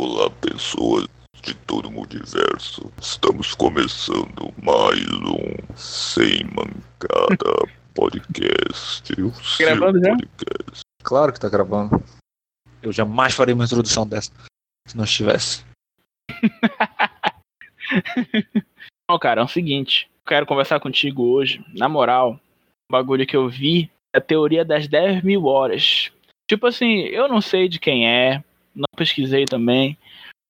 Olá, pessoas de todo o multiverso. Estamos começando mais um Sem Mancada Podcast. O seu Gravando já? podcast. Claro que tá gravando. Eu jamais faria uma introdução dessa se não estivesse. Não, cara, é o seguinte. Quero conversar contigo hoje. Na moral, o bagulho que eu vi é a teoria das 10 mil horas. Tipo assim, eu não sei de quem é, não pesquisei também.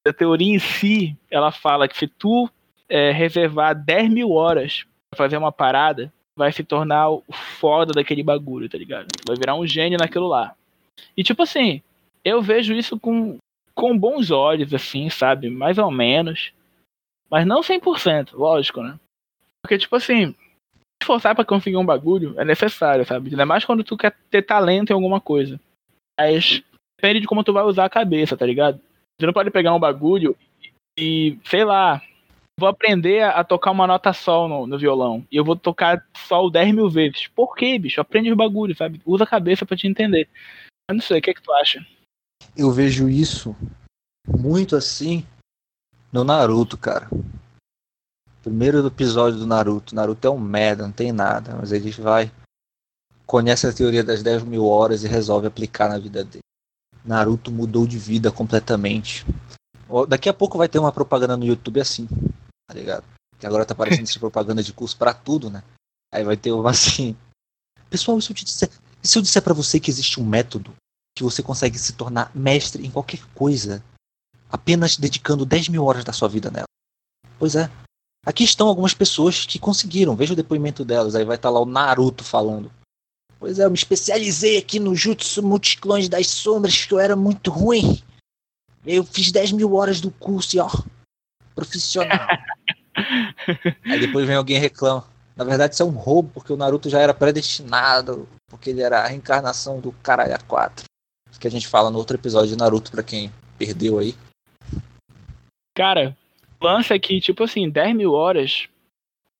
A teoria em si, ela fala que se tu é, reservar 10 mil horas pra fazer uma parada, vai se tornar o foda daquele bagulho, tá ligado? Vai virar um gênio naquilo lá. E tipo assim, eu vejo isso com, com bons olhos, assim, sabe? Mais ou menos. Mas não 100%, lógico, né? Porque, tipo assim, esforçar pra conseguir um bagulho é necessário, sabe? Ainda mais quando tu quer ter talento em alguma coisa. Mas depende de como tu vai usar a cabeça, tá ligado? Tu não pode pegar um bagulho e, sei lá, vou aprender a tocar uma nota sol no, no violão. E eu vou tocar sol 10 mil vezes. Por quê, bicho? Aprende os bagulhos, sabe? Usa a cabeça pra te entender. Eu não sei, o que é que tu acha? Eu vejo isso muito assim no Naruto, cara. Primeiro episódio do Naruto. Naruto é um merda, não tem nada. Mas ele vai, conhece a teoria das 10 mil horas e resolve aplicar na vida dele. Naruto mudou de vida completamente. Daqui a pouco vai ter uma propaganda no YouTube assim, tá ligado? Que agora tá aparecendo essa propaganda de curso pra tudo, né? Aí vai ter uma assim. Pessoal, e se eu te disser, e se eu disser pra você que existe um método que você consegue se tornar mestre em qualquer coisa, apenas dedicando 10 mil horas da sua vida nela? Pois é. Aqui estão algumas pessoas que conseguiram. Veja o depoimento delas. Aí vai estar lá o Naruto falando. Pois é, eu me especializei aqui no Jutsu Multiclones das Sombras, que eu era muito ruim. Eu fiz 10 mil horas do curso e ó, profissional. Aí depois vem alguém e reclama. Na verdade, isso é um roubo, porque o Naruto já era predestinado, porque ele era a reencarnação do Caralho 4. Isso que a gente fala no outro episódio de Naruto, pra quem perdeu aí. Cara, o lance é que, tipo assim, 10 mil horas.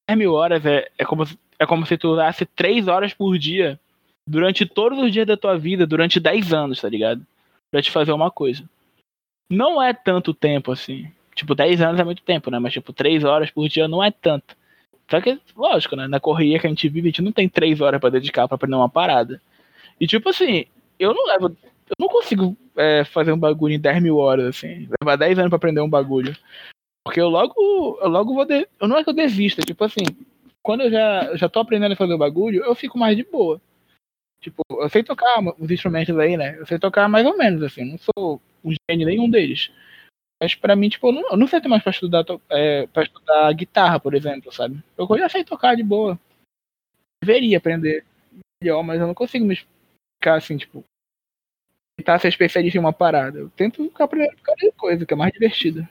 10 mil horas é, é, como, se- é como se tu usasse 3 horas por dia durante todos os dias da tua vida, durante 10 anos, tá ligado? Pra te fazer uma coisa. Não é tanto tempo assim. Tipo, 10 anos é muito tempo, né? Mas, tipo, 3 horas por dia não é tanto. Só que, lógico, né? Na correria que a gente vive, a gente não tem 3 horas pra dedicar pra aprender uma parada. E, tipo assim, eu não levo. Eu não consigo é, fazer um bagulho em 10 mil horas, assim. Levar 10 anos pra aprender um bagulho. Porque eu logo, eu logo vou. De... eu Não é que eu desista, tipo assim, quando eu já, já tô aprendendo a fazer o bagulho, eu fico mais de boa. Tipo, eu sei tocar os instrumentos aí, né? Eu sei tocar mais ou menos, assim, não sou um gênio nenhum deles. Mas pra mim, tipo, eu não, sei mais pra estudar, é, pra estudar guitarra, por exemplo, sabe? Eu já sei tocar de boa. Deveria aprender melhor, mas eu não consigo me ficar assim, tipo, tentar ser especialista em uma parada. Eu tento ficar aprendendo qualquer coisa, que é mais divertida.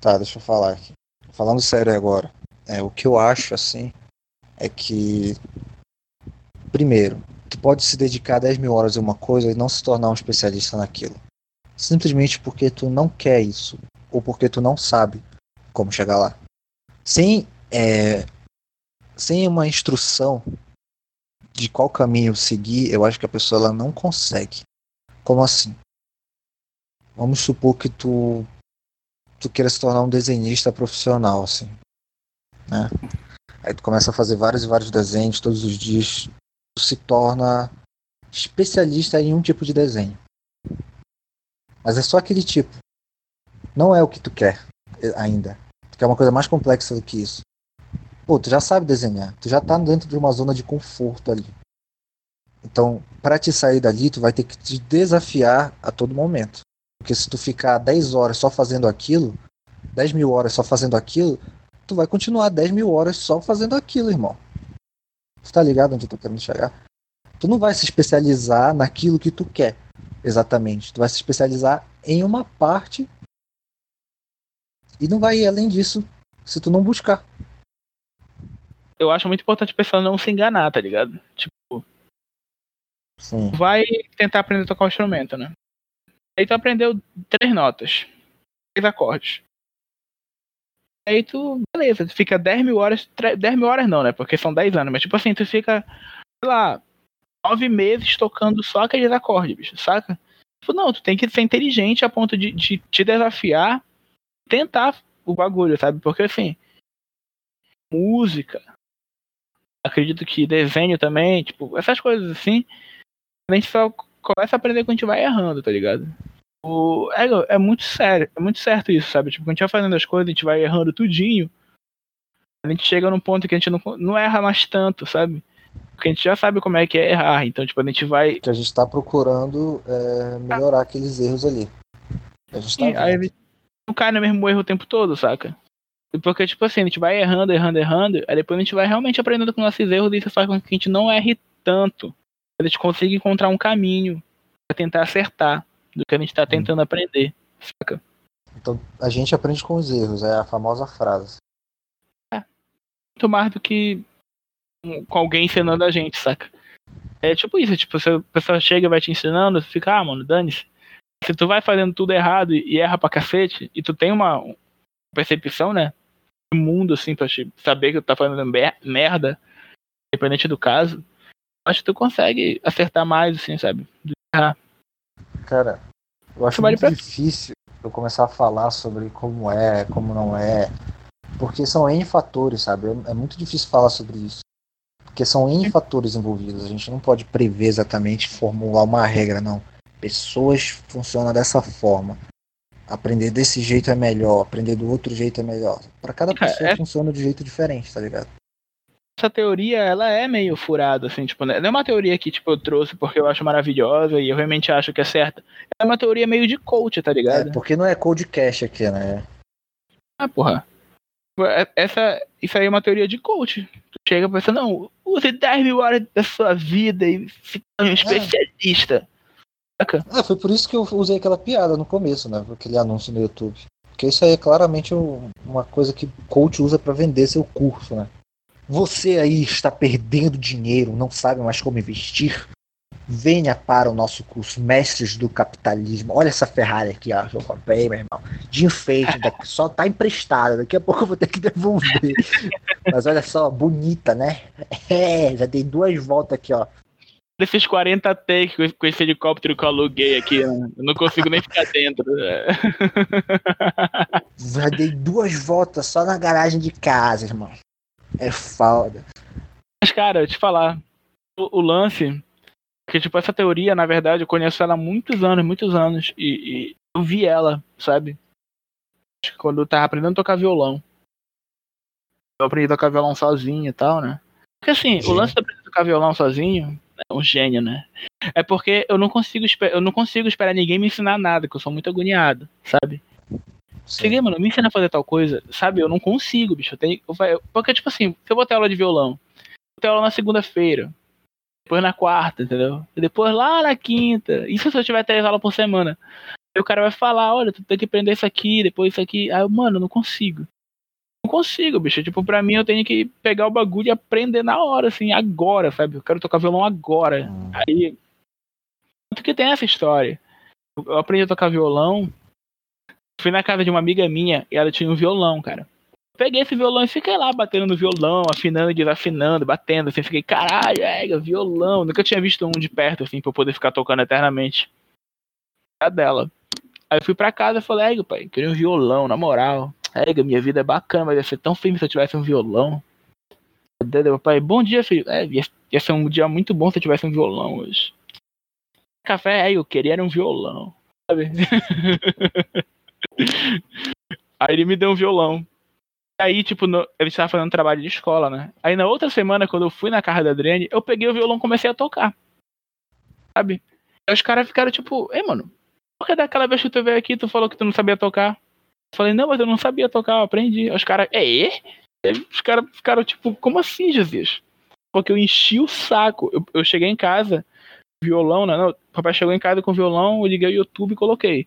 Tá, deixa eu falar aqui. Falando sério agora, é, o que eu acho, assim, é que. Primeiro, tu pode se dedicar 10 mil horas a uma coisa e não se tornar um especialista naquilo. Simplesmente porque tu não quer isso. Ou porque tu não sabe como chegar lá. Sem, é, sem uma instrução de qual caminho seguir, eu acho que a pessoa ela não consegue. Como assim? Vamos supor que tu tu queira se tornar um desenhista profissional, assim, né? Aí tu começa a fazer vários e vários desenhos todos os dias, se torna especialista em um tipo de desenho. Mas é só aquele tipo. Não é o que tu quer eh, ainda. Tu quer uma coisa mais complexa do que isso. Pô, tu já sabe desenhar, tu já tá dentro de uma zona de conforto ali. Então, para te sair dali, tu vai ter que te desafiar a todo momento. Porque se tu ficar 10 horas só fazendo aquilo, 10 mil horas só fazendo aquilo, tu vai continuar 10 mil horas só fazendo aquilo, irmão. Tu tá ligado onde eu tô querendo chegar? Tu não vai se especializar naquilo que tu quer, exatamente. Tu vai se especializar em uma parte e não vai ir além disso se tu não buscar. eu acho muito importante a pessoa não se enganar, tá ligado? Tipo, Sim. vai tentar aprender a tocar o instrumento, né? Aí tu aprendeu três notas, três acordes. Aí tu, beleza, tu fica 10 mil horas, tre- 10 mil horas não, né? Porque são 10 anos, mas tipo assim, tu fica, sei lá, nove meses tocando só aqueles acordes, bicho, saca? Tipo, não, tu tem que ser inteligente a ponto de, de te desafiar, tentar o bagulho, sabe? Porque assim, música, acredito que desenho também, tipo, essas coisas assim, a gente só começa a aprender quando a gente vai errando, tá ligado? O, é, é muito sério, é muito certo isso, sabe? Tipo, quando a gente vai fazendo as coisas, a gente vai errando tudinho, a gente chega num ponto que a gente não, não erra mais tanto, sabe? Porque a gente já sabe como é que é errar, então, tipo, a gente vai. Que a gente tá procurando é, melhorar aqueles erros ali. A gente tá Sim, aí a gente não cai no mesmo erro o tempo todo, saca? Porque, tipo assim, a gente vai errando, errando, errando, aí depois a gente vai realmente aprendendo com nossos erros e isso faz com que a gente não erre tanto. A gente consiga encontrar um caminho pra tentar acertar do que a gente tá tentando aprender, saca? Então a gente aprende com os erros, é a famosa frase. Muito mais do que com alguém ensinando a gente, saca? É tipo isso, tipo, se a pessoa chega e vai te ensinando, você fica, ah, mano, dane-se. Se tu vai fazendo tudo errado e erra pra cacete, e tu tem uma percepção, né? Do mundo, assim, pra saber que tu tá fazendo merda, independente do caso, acho que tu consegue acertar mais, assim, sabe? Do que errar. Cara, eu acho muito pra- difícil eu começar a falar sobre como é, como não é, porque são N fatores, sabe? É é muito difícil falar sobre isso. Porque são N fatores envolvidos, a gente não pode prever exatamente, formular uma regra, não. Pessoas funcionam dessa forma. Aprender desse jeito é melhor, aprender do outro jeito é melhor. Pra cada Cara, pessoa é- funciona de jeito diferente, tá ligado? Essa teoria, ela é meio furada, assim, tipo, né? não é uma teoria que, tipo, eu trouxe porque eu acho maravilhosa e eu realmente acho que é certa. É uma teoria meio de coach, tá ligado? É, porque não é cold cash aqui, né? Ah, porra. É- Essa, isso aí é uma teoria de coach. Tu chega pensando, não, use 10 mil horas da sua vida e fica um especialista. Saca? Ah, foi por isso que eu usei aquela piada no começo, né? Aquele anúncio no YouTube. Porque isso aí é claramente um- uma coisa que coach usa pra vender seu curso, né? Você aí está perdendo dinheiro, não sabe mais como investir? Venha para o nosso curso Mestres do Capitalismo. Olha essa Ferrari aqui, ó. que Eu comprei, meu irmão. De enfeite, daqui- só tá emprestada. Daqui a pouco eu vou ter que devolver. Mas olha só, bonita, né? É, já dei duas voltas aqui, ó. Desses 40 takes com esse- helicóptero que eu aluguei aqui, eu não consigo nem ficar dentro. É. Já dei duas voltas só na garagem de casa, irmão. É foda. Mas, cara, eu te falar, o, o lance, que, tipo, essa teoria, na verdade, eu conheço ela há muitos anos, muitos anos, e, e eu vi ela, sabe? Acho que quando eu tava aprendendo a tocar violão. Eu aprendi a tocar violão sozinho e tal, né? Porque, assim, o Gênio. lance de aprender a tocar violão sozinho é um gênio, né? É porque eu não consigo, eu não consigo esperar ninguém me ensinar nada, que eu sou muito agoniado, sabe? Cheguei, mano, me ensina a fazer tal coisa, sabe? Eu não consigo, bicho. Eu tenho, eu porque, tipo assim, se eu vou ter aula de violão, vou ter aula na segunda-feira, depois na quarta, entendeu? E depois lá na quinta. Isso se eu tiver três aulas por semana. Aí o cara vai falar, olha, tu tem que aprender isso aqui, depois isso aqui. Aí eu, mano, eu não consigo. Não consigo, bicho. Tipo, pra mim eu tenho que pegar o bagulho e aprender na hora, assim, agora, sabe? Eu quero tocar violão agora. Hum. Aí. Tanto que tem essa história. Eu aprendi a tocar violão. Fui na casa de uma amiga minha e ela tinha um violão, cara. Peguei esse violão e fiquei lá batendo no violão, afinando, desafinando, batendo, assim, fiquei, caralho, é, violão. Nunca tinha visto um de perto, assim, pra eu poder ficar tocando eternamente. A dela. Aí eu fui pra casa e falei, é, pai, queria um violão, na moral. É, minha vida é bacana, mas ia ser tão firme se eu tivesse um violão. Meu pai, bom dia, filho. É, ia, ia ser um dia muito bom se eu tivesse um violão hoje. Café, é, eu queria era um violão. Sabe? Aí ele me deu um violão. Aí, tipo, no, ele estava fazendo trabalho de escola, né? Aí na outra semana, quando eu fui na casa da Adriane, eu peguei o violão e comecei a tocar. Sabe? Aí os caras ficaram tipo, ei, mano, por que daquela vez que tu veio aqui tu falou que tu não sabia tocar? Eu falei, não, mas eu não sabia tocar, eu aprendi. Aí os caras, é? Aí os caras ficaram tipo, como assim, Jesus? Porque eu enchi o saco. Eu, eu cheguei em casa, violão, né? Não, o papai chegou em casa com violão, eu liguei o YouTube e coloquei.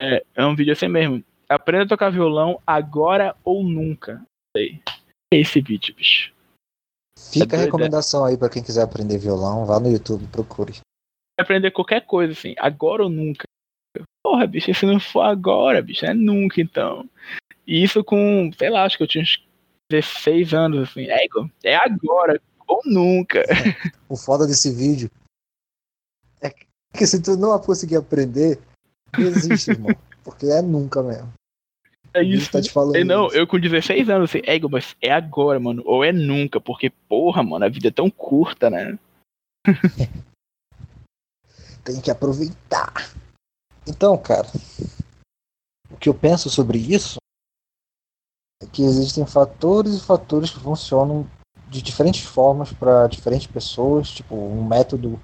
É, é um vídeo assim mesmo. Aprenda a tocar violão agora ou nunca. Sei. É esse vídeo, bicho. Fica É a recomendação aí pra quem quiser aprender violão, vá no YouTube, procure. Aprender qualquer coisa, assim, agora ou nunca. Porra, bicho, se não for agora, bicho, é nunca, então. E isso com, sei lá, acho que eu tinha uns 16 anos, assim. É, é agora ou nunca. O foda desse vídeo é, Porque se tu não conseguir aprender, existe, irmão. Porque é nunca mesmo. É isso. Tá te falando É, não, isso. eu com 16 anos, assim, é, mas é agora, mano. Ou é nunca, porque, porra, mano, a vida é tão curta, né? Tem que aproveitar. Então, cara, o que eu penso sobre isso é que existem fatores e fatores que funcionam de diferentes formas para diferentes pessoas. Tipo, um método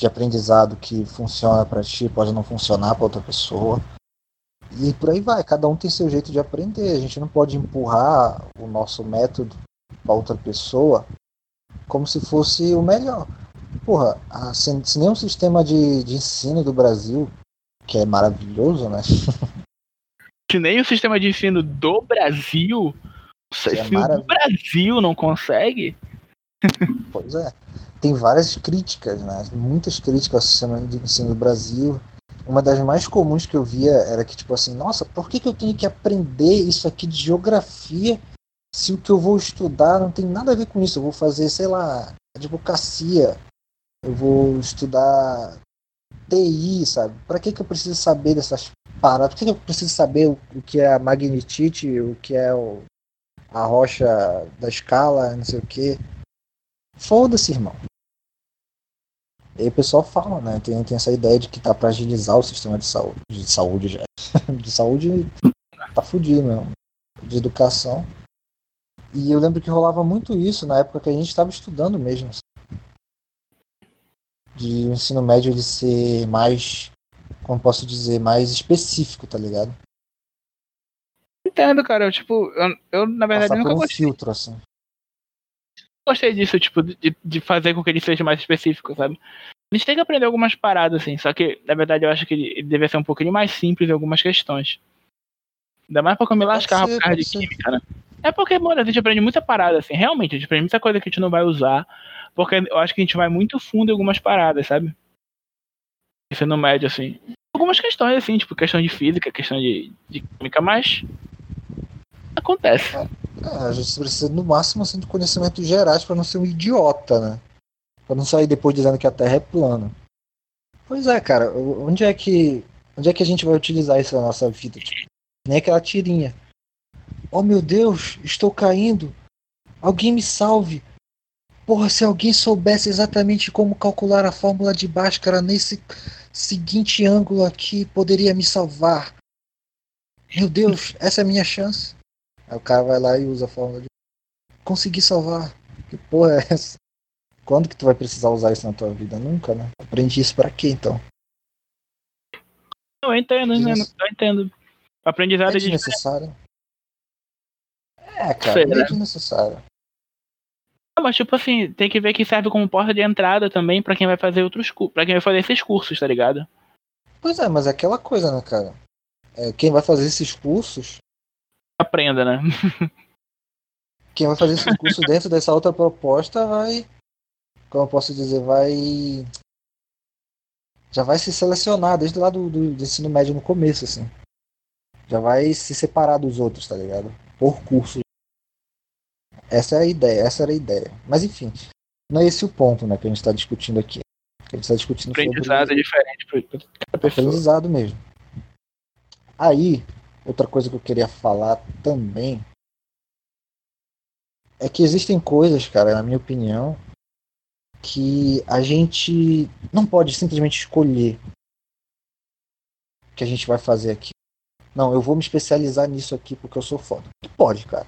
de aprendizado que funciona para ti pode não funcionar para outra pessoa. E por aí vai, cada um tem seu jeito de aprender. A gente não pode empurrar o nosso método para outra pessoa como se fosse o melhor. Porra, a- se, se nenhum sistema de, de ensino do Brasil, que é maravilhoso, né? Se nem o sistema de ensino do Brasil, é o do maravilhoso. Brasil não consegue, Pois é. Tem várias críticas, né? Muitas críticas ao sistema de ensino do Brasil. Uma das mais comuns que eu via era que, tipo assim, nossa, por que, que eu tenho que aprender isso aqui de geografia se o que eu vou estudar não tem nada a ver com isso? Eu vou fazer, sei lá, advocacia, eu vou estudar TI, sabe? Pra que, que eu preciso saber dessas paradas? Por que, que eu preciso saber o, o que é a magnetite, o que é o, a rocha da escala, não sei o quê? Foda-se, irmão. E aí o pessoal fala, né? Tem, tem essa ideia de que tá pra agilizar o sistema de saúde. De saúde já. De saúde tá fudido mesmo. De educação. E eu lembro que rolava muito isso na época que a gente estava estudando mesmo. De o ensino médio ele ser mais. Como posso dizer? Mais específico, tá ligado? entendo, cara. Eu, tipo, eu, eu, na verdade, Passar nunca por um gostei, filtro, assim. Gostei disso, tipo, de, de fazer com que ele seja mais específico, sabe? A gente tem que aprender algumas paradas, assim, só que, na verdade, eu acho que ele, ele deve ser um pouquinho mais simples em algumas questões. Ainda mais porque eu me lascava por causa de ser. química, né? É porque, mano, a gente aprende muita parada, assim, realmente, a gente aprende muita coisa que a gente não vai usar, porque eu acho que a gente vai muito fundo em algumas paradas, sabe? Ensino médio, assim. Algumas questões, assim, tipo, questão de física, questão de, de química, mas. Acontece. É, a gente precisa, no máximo, assim, de conhecimentos gerais para não ser um idiota, né? Pra não sair depois dizendo que a Terra é plana. Pois é, cara, onde é que. Onde é que a gente vai utilizar isso na nossa vida? Tipo, nem aquela tirinha. Oh meu Deus, estou caindo. Alguém me salve. Porra, se alguém soubesse exatamente como calcular a fórmula de Bhaskara nesse seguinte ângulo aqui, poderia me salvar. Meu Deus, essa é a minha chance. Aí o cara vai lá e usa a fórmula de. Consegui salvar. Que porra é essa? Quando que tu vai precisar usar isso na tua vida? Nunca, né? Aprendi isso pra quê então? Eu entendo, eu entendo, Desnec- eu entendo. Aprendizado É é de desnecessário. É, cara, Sei, é né? desnecessário. Ah, Mas, tipo assim, tem que ver que serve como porta de entrada também pra quem vai fazer outros cursos. Pra quem vai fazer esses cursos, tá ligado? Pois é, mas é aquela coisa, né, cara? É, quem vai fazer esses cursos, Aprenda, né? quem vai fazer esses cursos dentro dessa outra proposta vai. Como eu posso dizer, vai. Já vai se selecionar desde lá do, do, do ensino médio no começo, assim. Já vai se separar dos outros, tá ligado? Por curso. Essa é a ideia, essa era a ideia. Mas enfim, não é esse o ponto, né, que a gente tá discutindo aqui. A gente tá discutindo sobre Aprendizado é diferente pra cada pessoa. aprendizado mesmo. Aí, outra coisa que eu queria falar também é que existem coisas, cara, na minha opinião, que a gente não pode simplesmente escolher o que a gente vai fazer aqui. Não, eu vou me especializar nisso aqui porque eu sou foda. Pode, cara.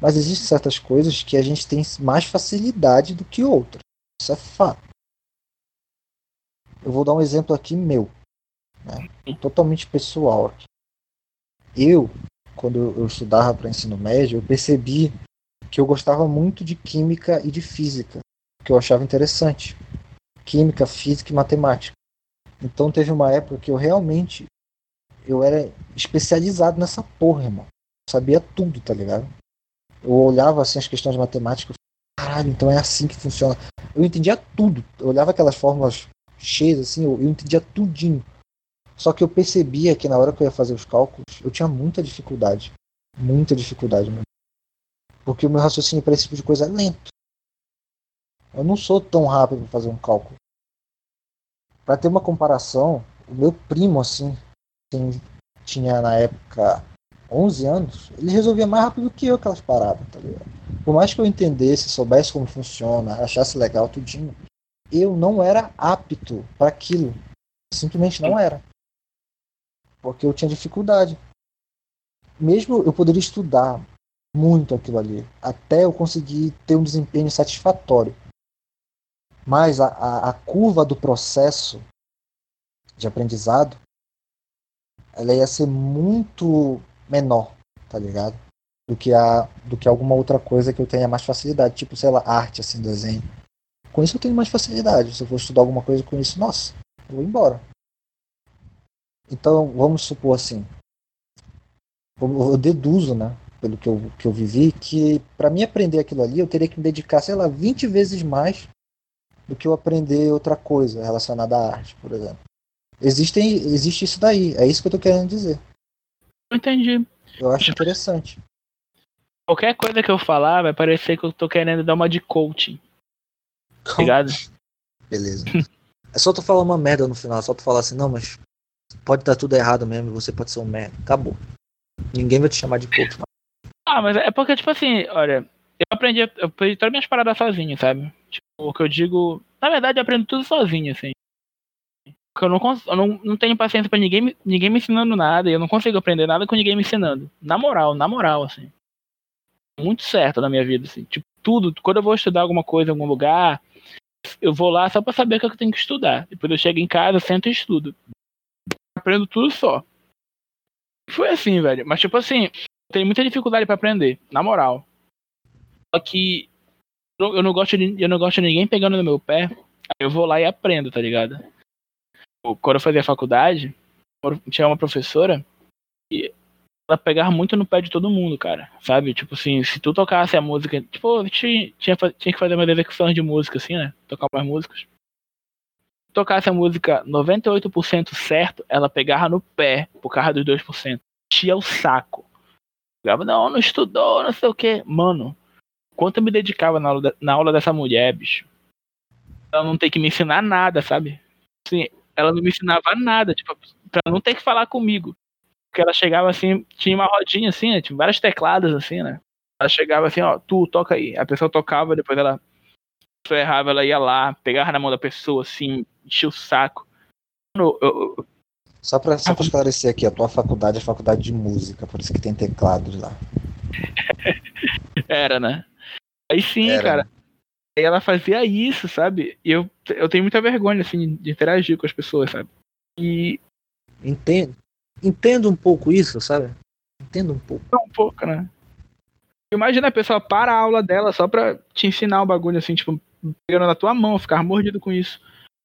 Mas existem certas coisas que a gente tem mais facilidade do que outras. Isso é fato. Eu vou dar um exemplo aqui meu, né? totalmente pessoal aqui. Eu, quando eu estudava para ensino médio, eu percebi que eu gostava muito de química e de física, que eu achava interessante. Química, física e matemática. Então teve uma época que eu realmente eu era especializado nessa porra, irmão. Sabia tudo, tá ligado? Eu olhava assim as questões de matemática, eu caralho, então é assim que funciona. Eu entendia tudo. Eu olhava aquelas fórmulas cheias assim, eu, eu entendia tudinho. Só que eu percebia que na hora que eu ia fazer os cálculos, eu tinha muita dificuldade. Muita dificuldade mesmo. Porque o meu raciocínio para esse tipo de coisa é lento. Eu não sou tão rápido para fazer um cálculo. Para ter uma comparação, o meu primo, assim, assim, tinha na época 11 anos, ele resolvia mais rápido que eu aquelas paradas, tá ligado? Por mais que eu entendesse, soubesse como funciona, achasse legal tudinho, eu não era apto para aquilo. Simplesmente não era. Porque eu tinha dificuldade. Mesmo eu poderia estudar muito aquilo ali, até eu conseguir ter um desempenho satisfatório. Mas a, a, a curva do processo de aprendizado ela ia ser muito menor, tá ligado? Do que, a, do que alguma outra coisa que eu tenha mais facilidade, tipo, sei lá, arte, assim, desenho. Com isso eu tenho mais facilidade. Se eu for estudar alguma coisa com isso, nossa, eu vou embora. Então, vamos supor assim. Eu deduzo, né, pelo que eu, que eu vivi, que para mim aprender aquilo ali, eu teria que me dedicar, sei lá, 20 vezes mais do que eu aprender outra coisa relacionada à arte, por exemplo. Existem, existe isso daí, é isso que eu tô querendo dizer. Entendi. Eu acho interessante. Qualquer coisa que eu falar vai parecer que eu tô querendo dar uma de coaching. Ligado? Beleza. É só tu falar uma merda no final, só tu falar assim, não, mas pode estar tudo errado mesmo você pode ser um merda. Acabou. Ninguém vai te chamar de coach. Ah, mas é porque, tipo assim, olha, eu aprendi, eu aprendi todas minhas paradas sozinho, sabe? Tipo, o que eu digo. Na verdade, eu aprendo tudo sozinho, assim. Porque eu não, não, não tenho paciência pra ninguém, ninguém me ensinando nada e eu não consigo aprender nada com ninguém me ensinando. Na moral, na moral, assim. Muito certo na minha vida, assim. Tipo, tudo. Quando eu vou estudar alguma coisa em algum lugar, eu vou lá só pra saber o que eu tenho que estudar. Depois eu chego em casa, sento e estudo. Aprendo tudo só. Foi assim, velho. Mas, tipo assim, eu tenho muita dificuldade para aprender, na moral. Só que eu não gosto de, eu não gosto de ninguém pegando no meu pé. Eu vou lá e aprendo, tá ligado? Quando eu fazia faculdade, tinha uma professora e ela pegava muito no pé de todo mundo, cara. Sabe? Tipo assim, se tu tocasse a música. Tipo, tinha, tinha, tinha que fazer umas execuções de música, assim, né? Tocar umas músicas. Se tocasse a música 98% certo, ela pegava no pé por causa dos 2%. Tinha o saco. Pegava, não, não estudou, não sei o que. Mano, quanto eu me dedicava na aula, na aula dessa mulher, bicho. Ela não tem que me ensinar nada, sabe? Assim, ela não me ensinava nada, tipo, pra não ter que falar comigo. Porque ela chegava assim, tinha uma rodinha assim, né? Tinha várias tecladas assim, né? Ela chegava assim, ó, tu toca aí. A pessoa tocava, depois ela se errava, ela ia lá, pegava na mão da pessoa assim, enchia o saco. Eu, eu, só pra, só pra esclarecer aqui, a tua faculdade é faculdade de música, por isso que tem teclados lá. Era, né? Aí sim, Era. cara. Aí ela fazia isso, sabe? E eu, eu tenho muita vergonha, assim, de interagir com as pessoas, sabe? E. Entendo. Entendo um pouco isso, sabe? Entendo um pouco. Um pouco, né? Imagina a pessoa para a aula dela só pra te ensinar o um bagulho, assim, tipo, pegando na tua mão, ficar mordido com isso.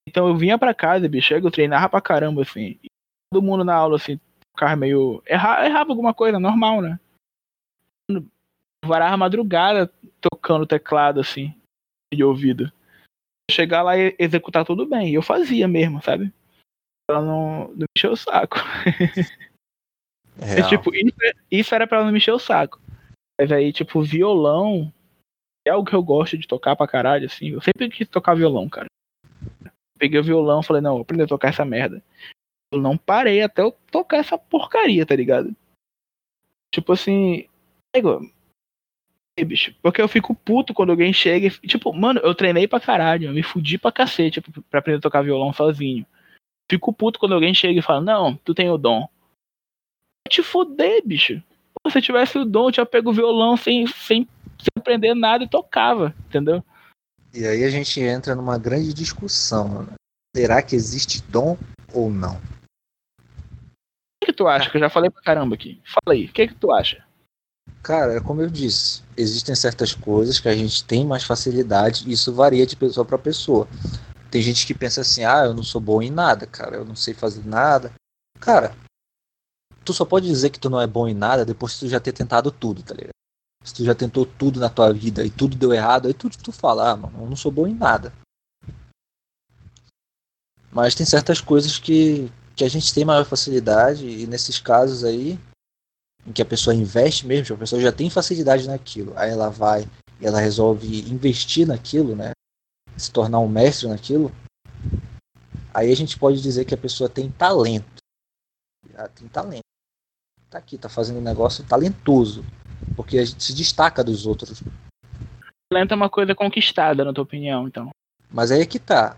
Então eu vinha pra casa, bicho, eu treinava pra caramba, assim. E todo mundo na aula, assim, ficava meio. Erra, errava alguma coisa, normal, né? Varava madrugada tocando teclado, assim de ouvido. Chegar lá e executar tudo bem. E eu fazia mesmo, sabe? Ela não, não mexeu o saco. É, tipo, isso, isso, era pra ela não mexer o saco. Aí, tipo, violão é algo que eu gosto de tocar pra caralho, assim. Eu sempre quis tocar violão, cara. Peguei o violão falei, não, vou aprender a tocar essa merda. Eu não parei até eu tocar essa porcaria, tá ligado? Tipo assim, bicho. Porque eu fico puto quando alguém chega e. Tipo, mano, eu treinei pra caralho, eu me fudi pra cacete tipo, pra aprender a tocar violão sozinho. Fico puto quando alguém chega e fala, não, tu tem o dom. Te foder, bicho. Se eu tivesse o dom, eu tinha pego o violão sem, sem, sem aprender nada e tocava, entendeu? E aí a gente entra numa grande discussão. Né? Será que existe dom ou não? O que, que tu acha? Que eu já falei pra caramba aqui. Fala aí, o que, que tu acha? Cara, é como eu disse, existem certas coisas que a gente tem mais facilidade e isso varia de pessoa para pessoa. Tem gente que pensa assim: "Ah, eu não sou bom em nada, cara, eu não sei fazer nada". Cara, tu só pode dizer que tu não é bom em nada depois que tu já ter tentado tudo, tá ligado? Se tu já tentou tudo na tua vida e tudo deu errado, aí tudo tu fala, ah, mano, eu não sou bom em nada. Mas tem certas coisas que, que a gente tem maior facilidade e nesses casos aí em que a pessoa investe mesmo, a pessoa já tem facilidade naquilo, aí ela vai e ela resolve investir naquilo, né? Se tornar um mestre naquilo. Aí a gente pode dizer que a pessoa tem talento. Ela tem talento. Tá aqui, tá fazendo um negócio talentoso. Porque a gente se destaca dos outros. Talento é uma coisa conquistada, na tua opinião, então. Mas aí é que tá.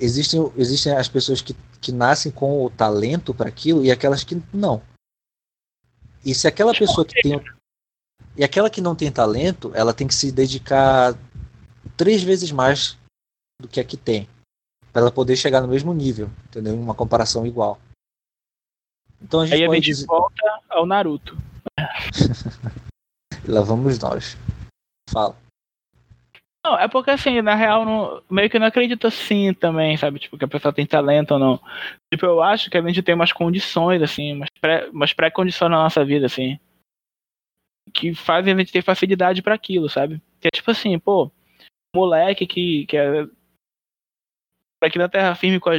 Existem, existem as pessoas que, que nascem com o talento para aquilo e aquelas que não. E se aquela pessoa que tem. E aquela que não tem talento, ela tem que se dedicar três vezes mais do que a que tem. Para ela poder chegar no mesmo nível, entendeu? Em uma comparação igual. Então a gente Aí a pode gente dizer. volta ao Naruto. Lá vamos nós. Fala. Não, é porque assim, na real, não, meio que não acredito assim também, sabe? Tipo, que a pessoa tem talento ou não. Tipo, eu acho que a gente tem umas condições, assim, umas pré- umas pré-condições na nossa vida, assim. Que fazem a gente ter facilidade pra aquilo, sabe? Que é tipo assim, pô, moleque que, que é. Aqui na terra firme com a.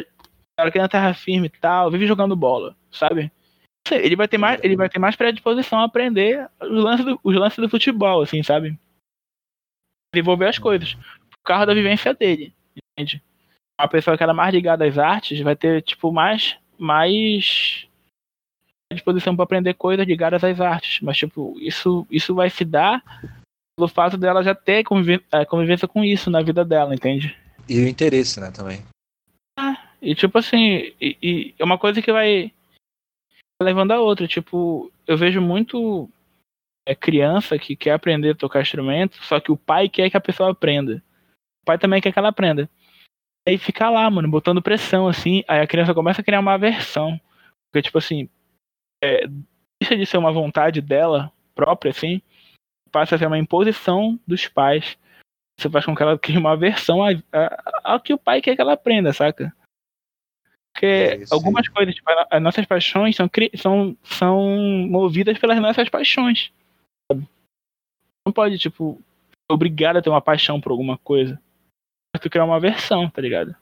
Aqui na terra firme e tal, vive jogando bola, sabe? Ele vai ter mais, ele vai ter mais predisposição a aprender os lances do, os lances do futebol, assim, sabe? desenvolver as coisas. Por causa da vivência dele. Entende? Uma pessoa que era mais ligada às artes vai ter, tipo, mais. mais disposição para aprender coisas ligadas às artes. Mas, tipo, isso, isso vai se dar pelo fato dela já ter conviv eh, convivência com isso na vida dela, entende? E o interesse, né, também. E tipo assim, e, e é uma coisa que vai levando a outra. Tipo, eu vejo muito é, criança que quer aprender a tocar instrumento, só que o pai quer que a pessoa aprenda. O pai também quer que ela aprenda. Aí fica lá, mano, botando pressão, assim, aí a criança começa a criar uma aversão. Porque, tipo assim, é, deixa de ser uma vontade dela própria, assim, passa a ser uma imposição dos pais. Você faz com que ela crie uma aversão ao que o pai quer que ela aprenda, saca? Porque É, algumas coisas, tipo, as nossas paixões são, são, são movidas pelas nossas paixões. Sabe? Não pode, tipo, ser obrigado a ter uma paixão por alguma coisa. Tu criar uma aversão, tá ligado?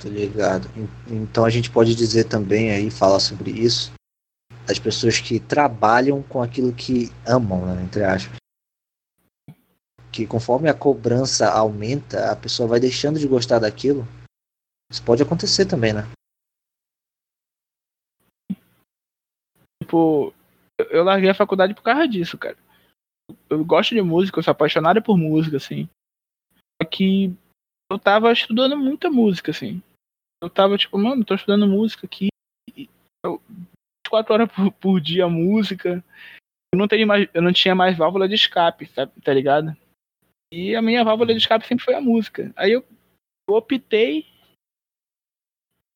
Tô ligado. En- Então a gente pode dizer também aí, falar sobre isso, as pessoas que trabalham com aquilo que amam, né, entre aspas. Que conforme a cobrança aumenta, a pessoa vai deixando de gostar daquilo. Isso pode acontecer também, né? Tipo, eu- larguei a faculdade por causa disso, cara. Eu gosto de música, eu sou apaixonado por música, assim. Só que eu tava estudando muita música, assim. Eu tava tipo, mano, tô estudando música aqui. Eu, 24 horas por, por dia música. Eu não, teria mais, eu não tinha mais válvula de escape, sabe, tá ligado? E a minha válvula de escape sempre foi a música. Aí eu optei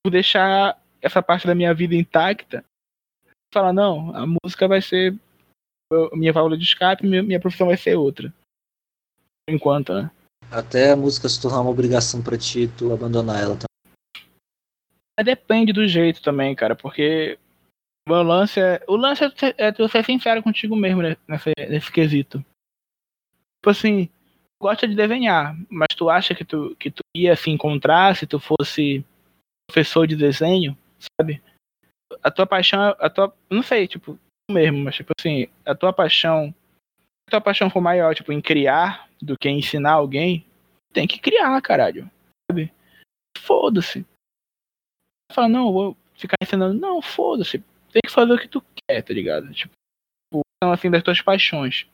por deixar essa parte da minha vida intacta falar, não, a música vai ser minha válvula de escape, minha, profissão vai ser outra. Por enquanto, né? Até a música se tornar uma obrigação pra ti, tu abandonar ela. também. Mas depende do jeito também, cara, porque o lance é. O lance é, tu- é tu ser sincero contigo mesmo nesse, nesse quesito. Tipo assim, gosta de desenhar, mas tu acha que tu, que tu ia se encontrar se tu fosse professor de desenho, sabe? A tua paixão, a tua. Não sei, tipo, mesmo, mas tipo assim, a tua paixão. A tua paixão for maior, tipo, em criar do que em ensinar alguém, tem que criar, caralho. Sabe? Foda-se fala, não, vou ficar ensinando. Não, foda-se. Tem que fazer o que tu quer, tá ligado? Tipo, são assim das tuas paixões.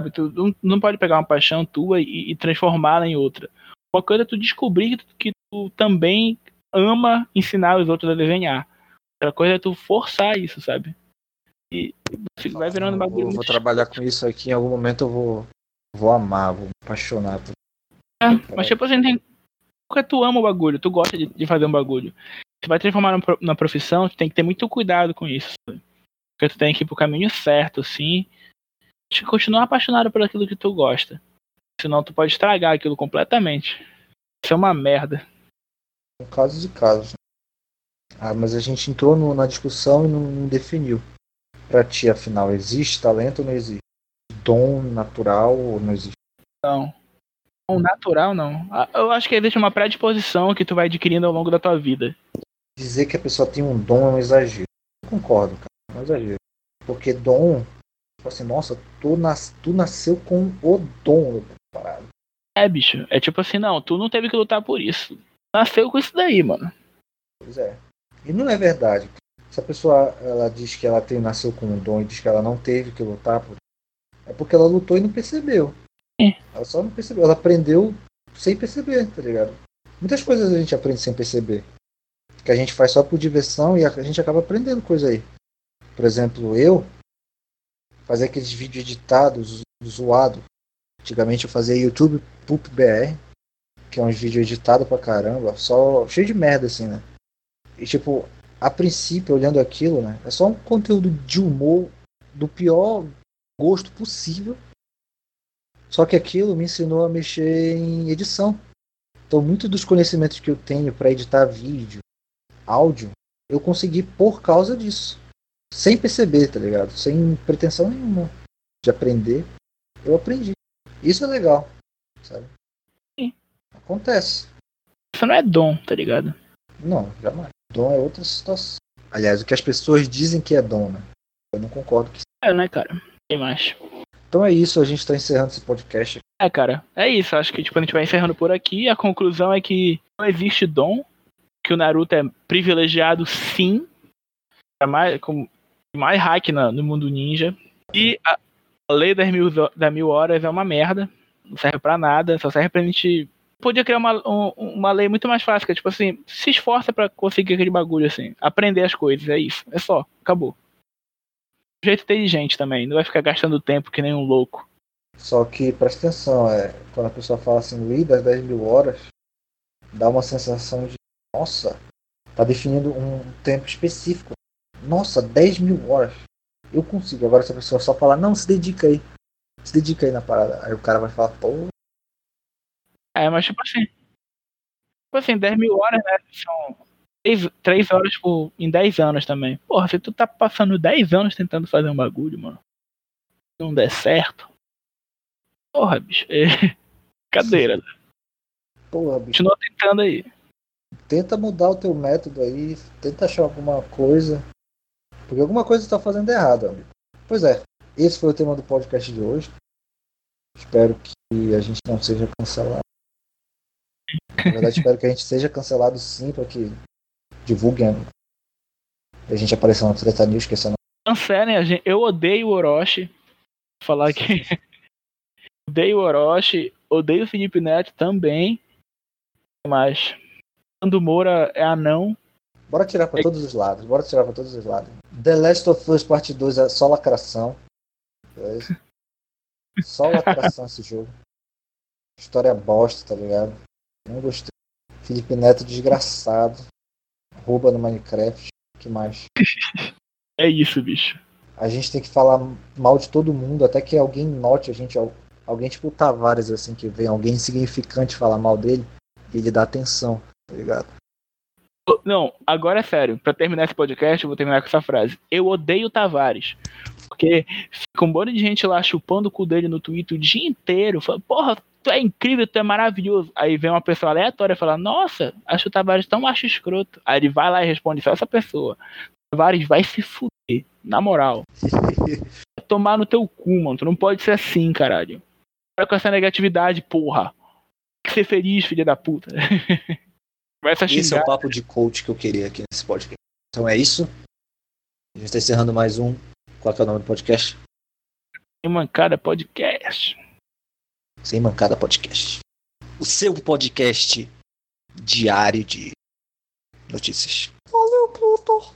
Sabe? Tu não, não pode pegar uma paixão tua e, e transformá-la em outra. Uma coisa é tu descobrir que tu, que tu também ama ensinar os outros a desenhar. Outra coisa é tu forçar isso, sabe? E vai virando Eu bagulho. vou, vou trabalhar com isso aqui, em algum momento eu vou, vou amar, vou me apaixonar. por- É, mas tipo assim, tem... porque tu ama o bagulho, tu gosta de, de fazer um bagulho. Tu vai transformar numa profissão, tu tem que ter muito cuidado com isso. sabe? Porque tu tem que ir pro caminho certo, assim. De continuar apaixonado por aquilo que tu gosta. Senão tu pode estragar aquilo completamente. Isso é uma merda. Casos e casos. Ah, mas a gente entrou no- na discussão e não, não definiu. Pra ti, afinal, existe talento ou não existe? Dom natural ou não existe? Não. Não, natural não. Ah, Eu acho que existe uma predisposição que tu vai adquirindo ao longo da tua vida. Dizer que a pessoa tem um dom é um exagero. Eu concordo, cara. É um exagero. Porque dom, tipo assim, nossa, tu, nas, tu nasceu com o dom da parada. É, bicho. É tipo assim, não, tu não teve que lutar por isso. Nasceu com isso daí, mano. Pois é. E não é verdade. Se a pessoa ela diz que ela tem, nasceu com um dom e diz que ela não teve que lutar, por... é porque ela lutou e não percebeu. É. Ela só não percebeu. Ela aprendeu sem perceber, tá ligado? Muitas coisas a gente aprende sem perceber. Que a gente faz só por diversão e a gente acaba aprendendo coisa aí. Por exemplo, eu fazer aqueles vídeos editados, zoado. Antigamente eu fazia YouTube Pup BR, que é uns vídeos editados pra caramba, só cheio de merda assim, né? E tipo, a princípio, olhando aquilo, né? É só um conteúdo de humor do pior gosto possível. Só que aquilo me ensinou a mexer em edição. Então, muito dos conhecimentos que eu tenho para editar vídeo, áudio, eu consegui por causa disso. Sem perceber, tá ligado? Sem pretensão nenhuma de aprender. Eu aprendi. Isso é legal, sabe? Acontece. Isso não é dom, tá ligado? Não, jamais. Dom é outra situação. Aliás, o que as pessoas dizem que é dom, né? Eu não concordo que É, né, cara? Tem mais. Então é isso, a gente está encerrando esse podcast. É, cara, é isso. Acho que tipo, a gente vai encerrando por aqui. A conclusão é que não existe dom, que o Naruto é privilegiado sim. É mais, com mais hack na- no mundo ninja. E a, a lei das mil, das mil horas é uma merda. Não serve pra nada, só serve pra gente. Podia criar uma, um- uma lei muito mais fácil, que é tipo assim, se esforça pra conseguir aquele bagulho assim. Aprender as coisas, é isso. É só, acabou. Jeito inteligente também, não vai ficar gastando tempo que nem um louco. Só que presta atenção, é, quando a pessoa fala assim, Lee das 10 mil horas, dá uma sensação de, nossa, tá definindo um tempo específico. Nossa, 10 mil horas. Eu consigo. Agora se a pessoa só falar, não, se dedica aí. Se dedica aí na parada. Aí o cara vai falar, pô, É, mas tipo assim. Tipo assim, 10 mil horas, né? São 3, horas por, em 10 anos também. Porra, se tu tá passando 10 anos tentando fazer um bagulho, mano. Não der certo. Porra, bicho. É... Cadeira. porra, bicho, Continua tentando aí. tenta mudar o teu método aí, tenta achar alguma coisa. Porque alguma coisa você tá fazendo errado, amigo. Pois é, esse foi o tema do podcast de hoje. Espero que a gente não seja cancelado. Na verdade, espero que a gente seja cancelado sim, para que divulguem a gente apareceu na Treta News, esquecendo. Cancelem a gente. Eu odeio o Orochi. Vou falar que. odeio o Orochi. Odeio o Felipe Neto também. Mas. Quando Moura é anão. Bora tirar pra todos os lados, bora tirar pra todos os lados. The Last of Us Parte 2 é só lacração. É. Só lacração esse jogo. História bosta, tá ligado? Não gostei. Felipe Neto desgraçado. Rouba no Minecraft. que mais? É isso, bicho. A gente tem que falar mal de todo mundo, até que alguém note a gente. al- Alguém tipo o Tavares, assim, que vem alguém insignificante falar mal dele e ele dá atenção, tá ligado? Não, agora é sério. Pra terminar esse podcast, eu vou terminar com essa frase. Eu odeio o Tavares. Porque fica um bando de gente lá chupando o cu dele no Twitter o dia inteiro. Falando, porra, tu é incrível, tu é maravilhoso. Aí vem uma pessoa aleatória e fala, nossa, acho o Tavares tão macho escroto. Aí ele vai lá e responde só essa pessoa. Tavares vai se fuder, na moral. Tomar no teu cu, mano. Tu não pode ser assim, caralho. Para com essa negatividade, porra. Tem que ser feliz, filha da puta. Começa Esse é o papo de coach que eu queria aqui nesse podcast. Então é isso. A gente está encerrando mais um. Qual que é o nome do podcast? Mancada Podcast. Sem Mancada Podcast. O seu podcast diário de notícias. Valeu, Pluto.